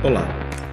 Olá,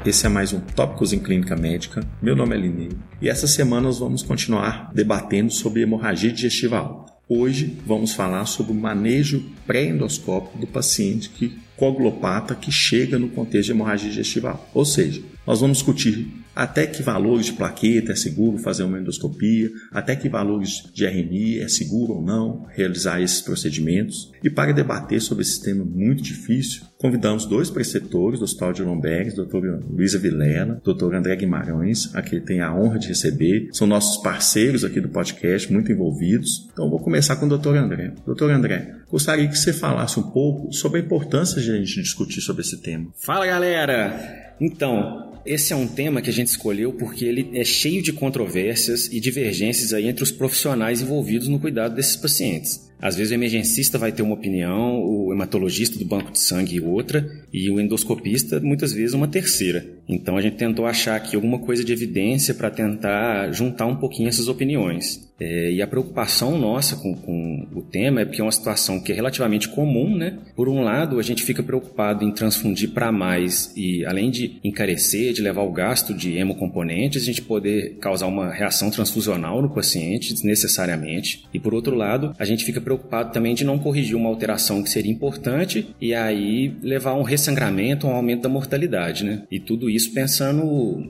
esse é mais um Tópicos em Clínica Médica. Meu nome é Linei e essa semana nós vamos continuar debatendo sobre hemorragia digestiva alta. Hoje vamos falar sobre o manejo pré-endoscópico do paciente que coagulopata que chega no contexto de hemorragia digestiva. Ou seja, nós vamos discutir até que valores de plaqueta é seguro fazer uma endoscopia, até que valores de RNI é seguro ou não realizar esses procedimentos. E para debater sobre esse tema muito difícil, convidamos dois preceptores do Hospital de Lombergs, doutora Luísa Vilela, doutor André Guimarães, a quem tem a honra de receber. São nossos parceiros aqui do podcast, muito envolvidos. Então vou começar com o doutor André. Doutor André, gostaria que você falasse um pouco sobre a importância a gente discutir sobre esse tema. Fala galera! Então, esse é um tema que a gente escolheu porque ele é cheio de controvérsias e divergências aí entre os profissionais envolvidos no cuidado desses pacientes. Às vezes o emergencista vai ter uma opinião, o hematologista do banco de sangue outra, e o endoscopista muitas vezes uma terceira. Então a gente tentou achar aqui alguma coisa de evidência para tentar juntar um pouquinho essas opiniões. É, e a preocupação nossa com, com, o tema é porque é uma situação que é relativamente comum, né? Por um lado, a gente fica preocupado em transfundir para mais e, além de encarecer, de levar o gasto de hemocomponentes, a gente poder causar uma reação transfusional no paciente desnecessariamente. E por outro lado, a gente fica preocupado também de não corrigir uma alteração que seria importante e aí levar a um ressangramento, um aumento da mortalidade, né? E tudo isso pensando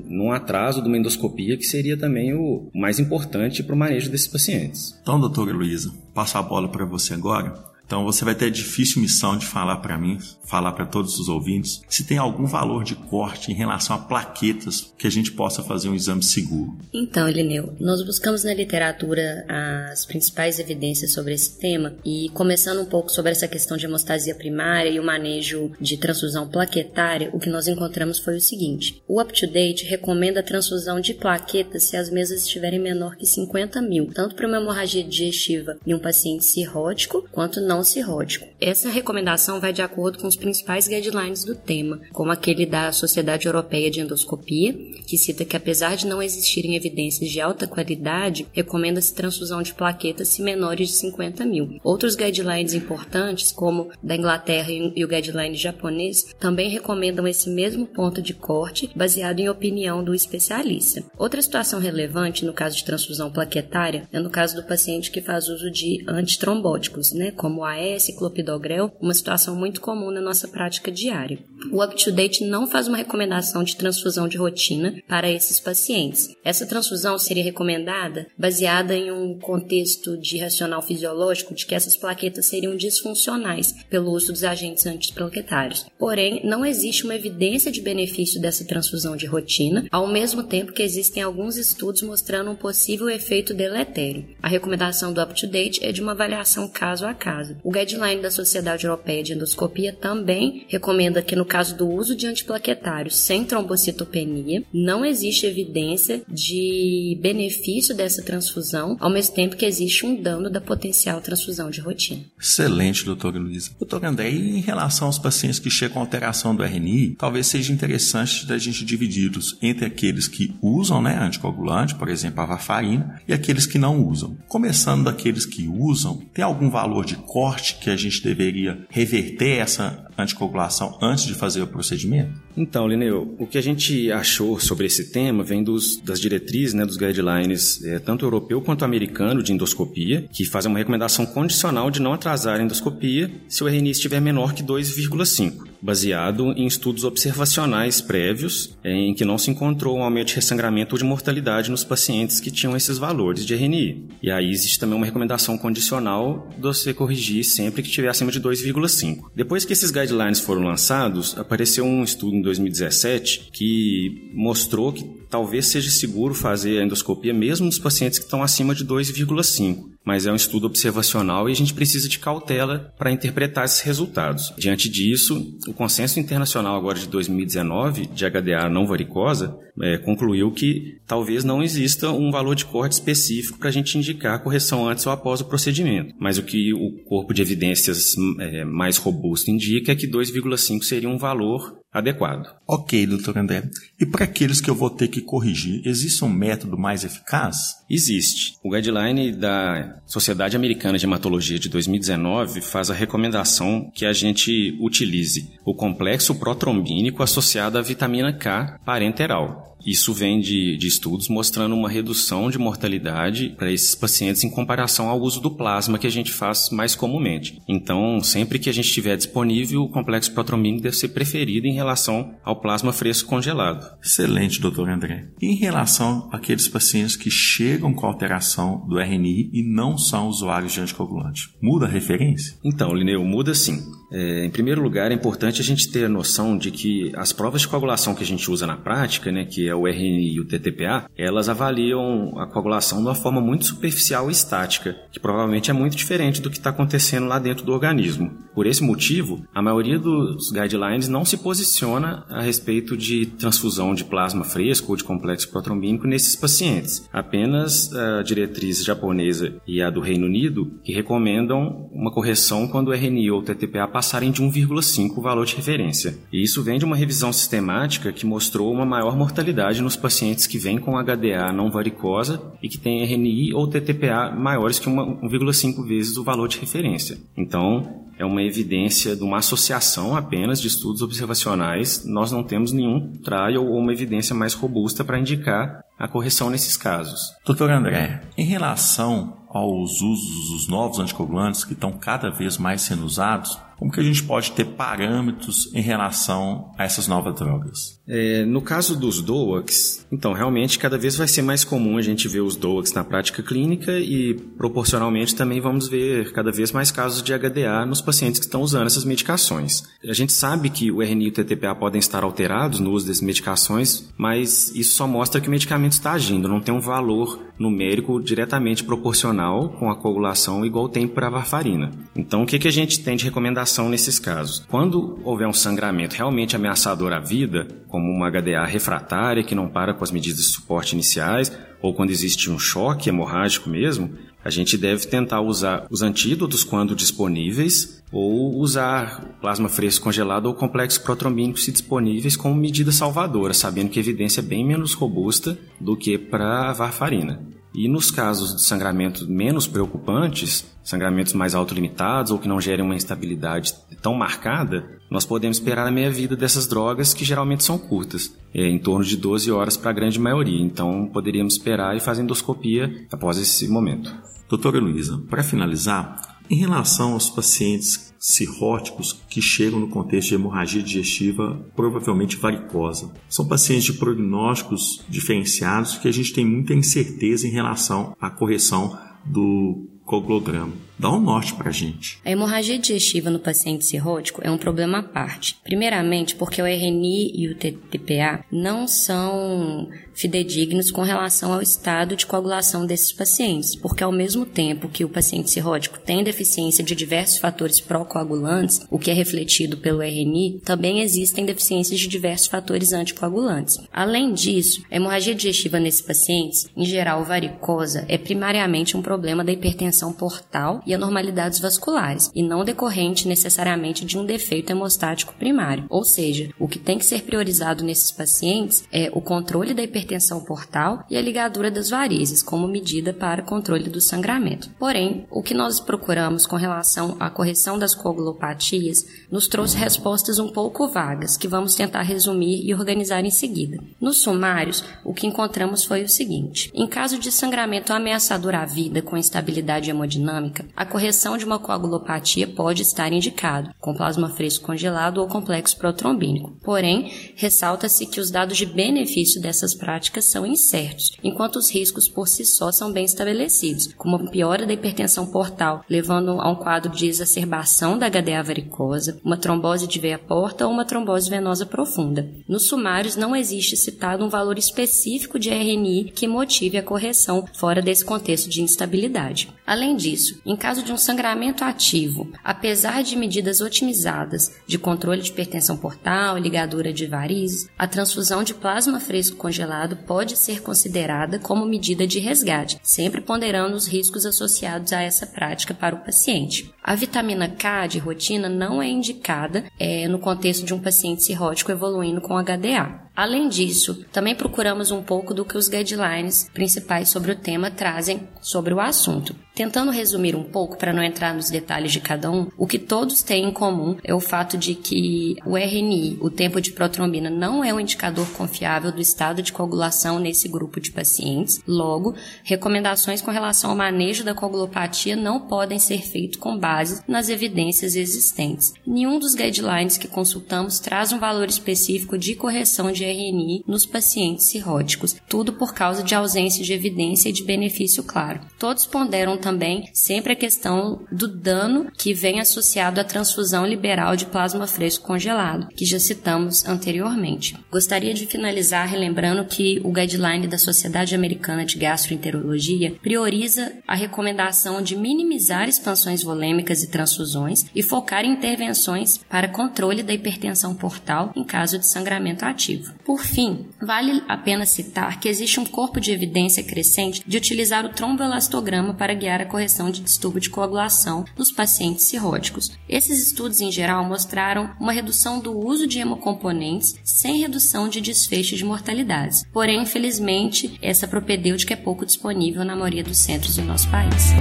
num atraso de uma endoscopia que seria também o mais importante para o manejo desses pacientes. Então, doutora Luísa, passo a bola para você agora. Então você vai ter a difícil missão de falar para mim, falar para todos os ouvintes, se tem algum valor de corte em relação a plaquetas que a gente possa fazer um exame seguro. Então, Elineu, nós buscamos na literatura as principais evidências sobre esse tema e começando um pouco sobre essa questão de hemostasia primária e o manejo de transfusão plaquetária, o que nós encontramos foi o seguinte: o UpToDate recomenda a transfusão de plaquetas se as mesas estiverem menor que 50 mil, tanto para uma hemorragia digestiva em um paciente cirrótico quanto não não cirrótico. Essa recomendação vai de acordo com os principais guidelines do tema, como aquele da Sociedade Europeia de Endoscopia, que cita que apesar de não existirem evidências de alta qualidade, recomenda-se transfusão de plaquetas se menores de 50 mil. Outros guidelines importantes, como da Inglaterra e o guideline japonês, também recomendam esse mesmo ponto de corte, baseado em opinião do especialista. Outra situação relevante no caso de transfusão plaquetária é no caso do paciente que faz uso de antitrombóticos, né, como AS, clopidogrel, uma situação muito comum na nossa prática diária. O UpToDate não faz uma recomendação de transfusão de rotina para esses pacientes. Essa transfusão seria recomendada baseada em um contexto de racional fisiológico de que essas plaquetas seriam disfuncionais pelo uso dos agentes antiplaquetários. Porém, não existe uma evidência de benefício dessa transfusão de rotina, ao mesmo tempo que existem alguns estudos mostrando um possível efeito deletério. A recomendação do UpToDate é de uma avaliação caso a caso. O guideline da Sociedade Europeia de Endoscopia também recomenda que, no caso do uso de antiplaquetários sem trombocitopenia, não existe evidência de benefício dessa transfusão, ao mesmo tempo que existe um dano da potencial transfusão de rotina. Excelente, doutora Luísa. Doutor André, em relação aos pacientes que chegam com alteração do RNI, talvez seja interessante da gente dividi-los entre aqueles que usam né, anticoagulante, por exemplo, a varfarina, e aqueles que não usam. Começando daqueles que usam, tem algum valor de corte que a gente deveria reverter essa anticoagulação antes de fazer o procedimento? Então, Lineu, o que a gente achou sobre esse tema vem dos, das diretrizes, né, dos guidelines, é, tanto europeu quanto americano de endoscopia, que fazem uma recomendação condicional de não atrasar a endoscopia se o RNI estiver menor que 2,5 baseado em estudos observacionais prévios, em que não se encontrou um aumento de ressangramento ou de mortalidade nos pacientes que tinham esses valores de RNI. E aí existe também uma recomendação condicional de você corrigir sempre que estiver acima de 2,5. Depois que esses guidelines foram lançados, apareceu um estudo 2017 que mostrou que talvez seja seguro fazer a endoscopia mesmo nos pacientes que estão acima de 2,5 mas é um estudo observacional e a gente precisa de cautela para interpretar esses resultados. Diante disso, o consenso internacional agora de 2019 de HDA não varicosa é, concluiu que talvez não exista um valor de corte específico para a gente indicar a correção antes ou após o procedimento. Mas o que o corpo de evidências é, mais robusto indica é que 2,5 seria um valor adequado. Ok, doutor André. E para aqueles que eu vou ter que corrigir, existe um método mais eficaz? Existe. O guideline da Sociedade Americana de Hematologia de 2019 faz a recomendação que a gente utilize o complexo protrombínico associado à vitamina K parenteral. Isso vem de, de, estudos mostrando uma redução de mortalidade para esses pacientes em comparação ao uso do plasma que a gente faz mais comumente. Então, sempre que a gente tiver disponível, o complexo protrombínico deve ser preferido em relação ao plasma fresco congelado. Excelente, doutor André. Em relação àqueles pacientes que chegam com alteração do RNI e não são usuários de anticoagulante, muda a referência? Então, Lineu, muda sim. É, em primeiro lugar, é importante a gente ter a noção de que as provas de coagulação que a gente usa na prática, né, que é o RNI e o TTPA, elas avaliam a coagulação de uma forma muito superficial e estática, que provavelmente é muito diferente do que está acontecendo lá dentro do organismo. Por esse motivo, a maioria dos guidelines não se posiciona a respeito de transfusão de plasma fresco ou de complexo protrombínico nesses pacientes. Apenas a diretriz japonesa e a do Reino Unido que recomendam uma correção quando o RNI ou o TTPA passarem de 1,5 o valor de referência. E isso vem de uma revisão sistemática que mostrou uma maior mortalidade nos pacientes que vêm com HDA não varicosa e que têm RNI ou TTPA maiores que 1,5 vezes o valor de referência. Então, é uma evidência de uma associação apenas de estudos observacionais. Nós não temos nenhum trial ou uma evidência mais robusta para indicar a correção nesses casos. Doutor André, em relação aos usos dos novos anticoagulantes que estão cada vez mais sendo usados, como que a gente pode ter parâmetros em relação a essas novas drogas? É, no caso dos DOACs, então realmente cada vez vai ser mais comum a gente ver os DOACs na prática clínica e proporcionalmente também vamos ver cada vez mais casos de HDA nos pacientes que estão usando essas medicações. A gente sabe que o RNI e o TTPA podem estar alterados no uso dessas medicações, mas isso só mostra que o medicamento está agindo, não tem um valor numérico diretamente proporcional com a coagulação igual tem para a varfarina. Então o que, que a gente tem de recomendação nesses casos. Quando houver um sangramento realmente ameaçador à vida, como uma HDA refratária que não para com as medidas de suporte iniciais, ou quando existe um choque hemorrágico mesmo, a gente deve tentar usar os antídotos quando disponíveis ou usar plasma fresco congelado ou complexo protrombínico se disponíveis como medida salvadora, sabendo que a evidência é bem menos robusta do que para a varfarina. E nos casos de sangramento menos preocupantes, sangramentos mais autolimitados ou que não gerem uma instabilidade tão marcada, nós podemos esperar a meia-vida dessas drogas que geralmente são curtas, é, em torno de 12 horas para a grande maioria. Então poderíamos esperar e fazer endoscopia após esse momento. Doutora Luísa, para finalizar, em relação aos pacientes cirróticos que chegam no contexto de hemorragia digestiva, provavelmente varicosa. São pacientes de prognósticos diferenciados que a gente tem muita incerteza em relação à correção do coglograma. Dá um norte pra gente. A hemorragia digestiva no paciente cirrótico é um problema à parte. Primeiramente, porque o RNI e o TTPA não são fidedignos com relação ao estado de coagulação desses pacientes, porque ao mesmo tempo que o paciente cirrótico tem deficiência de diversos fatores pró-coagulantes, o que é refletido pelo RNI, também existem deficiências de diversos fatores anticoagulantes. Além disso, a hemorragia digestiva nesses pacientes, em geral varicosa, é primariamente um problema da hipertensão portal e anormalidades vasculares, e não decorrente necessariamente de um defeito hemostático primário. Ou seja, o que tem que ser priorizado nesses pacientes é o controle da hipertensão portal e a ligadura das varizes, como medida para controle do sangramento. Porém, o que nós procuramos com relação à correção das coagulopatias nos trouxe respostas um pouco vagas, que vamos tentar resumir e organizar em seguida. Nos sumários, o que encontramos foi o seguinte: em caso de sangramento ameaçador à vida com instabilidade hemodinâmica, a correção de uma coagulopatia pode estar indicado, com plasma fresco congelado ou complexo protrombínico. Porém, ressalta-se que os dados de benefício dessas práticas são incertos, enquanto os riscos por si só são bem estabelecidos, como a piora da hipertensão portal, levando a um quadro de exacerbação da HDA varicosa, uma trombose de veia porta ou uma trombose venosa profunda. Nos sumários não existe citado um valor específico de RNI que motive a correção fora desse contexto de instabilidade. Além disso, em caso de um sangramento ativo, apesar de medidas otimizadas de controle de hipertensão portal, ligadura de varizes, a transfusão de plasma fresco congelado pode ser considerada como medida de resgate, sempre ponderando os riscos associados a essa prática para o paciente. A vitamina K de rotina não é indicada é, no contexto de um paciente cirrótico evoluindo com HDA. Além disso, também procuramos um pouco do que os guidelines principais sobre o tema trazem sobre o assunto. Tentando resumir um pouco, para não entrar nos detalhes de cada um, o que todos têm em comum é o fato de que o RNI, o tempo de protrombina, não é um indicador confiável do estado de coagulação nesse grupo de pacientes. Logo, recomendações com relação ao manejo da coagulopatia não podem ser feitas com base nas evidências existentes. Nenhum dos guidelines que consultamos traz um valor específico de correção de RNI nos pacientes cirróticos, tudo por causa de ausência de evidência e de benefício claro. Todos ponderam também sempre a questão do dano que vem associado à transfusão liberal de plasma fresco congelado, que já citamos anteriormente. Gostaria de finalizar relembrando que o guideline da Sociedade Americana de Gastroenterologia prioriza a recomendação de minimizar expansões volêmicas e transfusões e focar em intervenções para controle da hipertensão portal em caso de sangramento ativo. Por fim, vale a pena citar que existe um corpo de evidência crescente de utilizar o tromboelastograma para guiar a correção de distúrbio de coagulação nos pacientes cirróticos. Esses estudos, em geral, mostraram uma redução do uso de hemocomponentes sem redução de desfecho de mortalidades. Porém, infelizmente, essa propedêutica é pouco disponível na maioria dos centros do nosso país.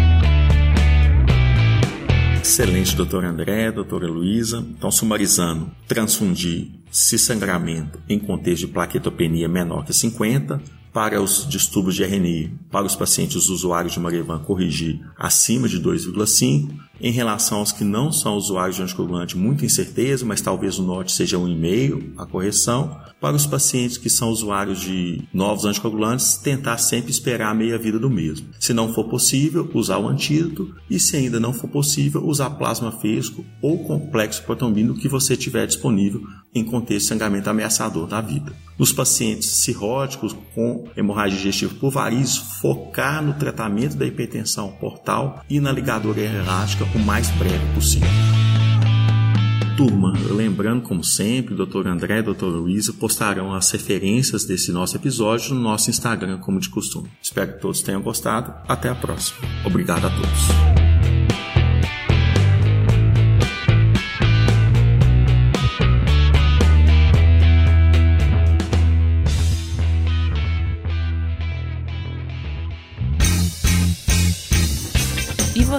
Excelente, doutor André, doutora Luísa. Então, sumarizando, transfundir se sangramento em contexto de plaquetopenia menor que 50, para os distúrbios de RNI, para os pacientes usuários de Marevan corrigir acima de 2,5. Em relação aos que não são usuários de anticoagulante, muita incerteza, mas talvez o norte seja 1,5 a correção. Para os pacientes que são usuários de novos anticoagulantes, tentar sempre esperar a meia-vida do mesmo. Se não for possível, usar o antídoto e se ainda não for possível, usar plasma fresco ou complexo protombino que você tiver disponível em contexto de sangramento ameaçador da vida. Nos pacientes cirróticos com hemorragia digestiva por varizes, focar no tratamento da hipertensão portal e na ligadura errática o mais breve possível. Turma, lembrando, como sempre, Dr. André e doutora Luísa postarão as referências desse nosso episódio no nosso Instagram, como de costume. Espero que todos tenham gostado. Até a próxima. Obrigado a todos.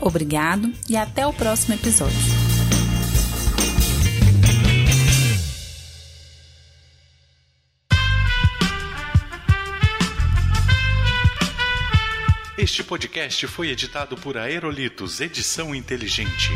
Obrigado e até o próximo episódio. Este podcast foi editado por Aerolitos Edição Inteligente.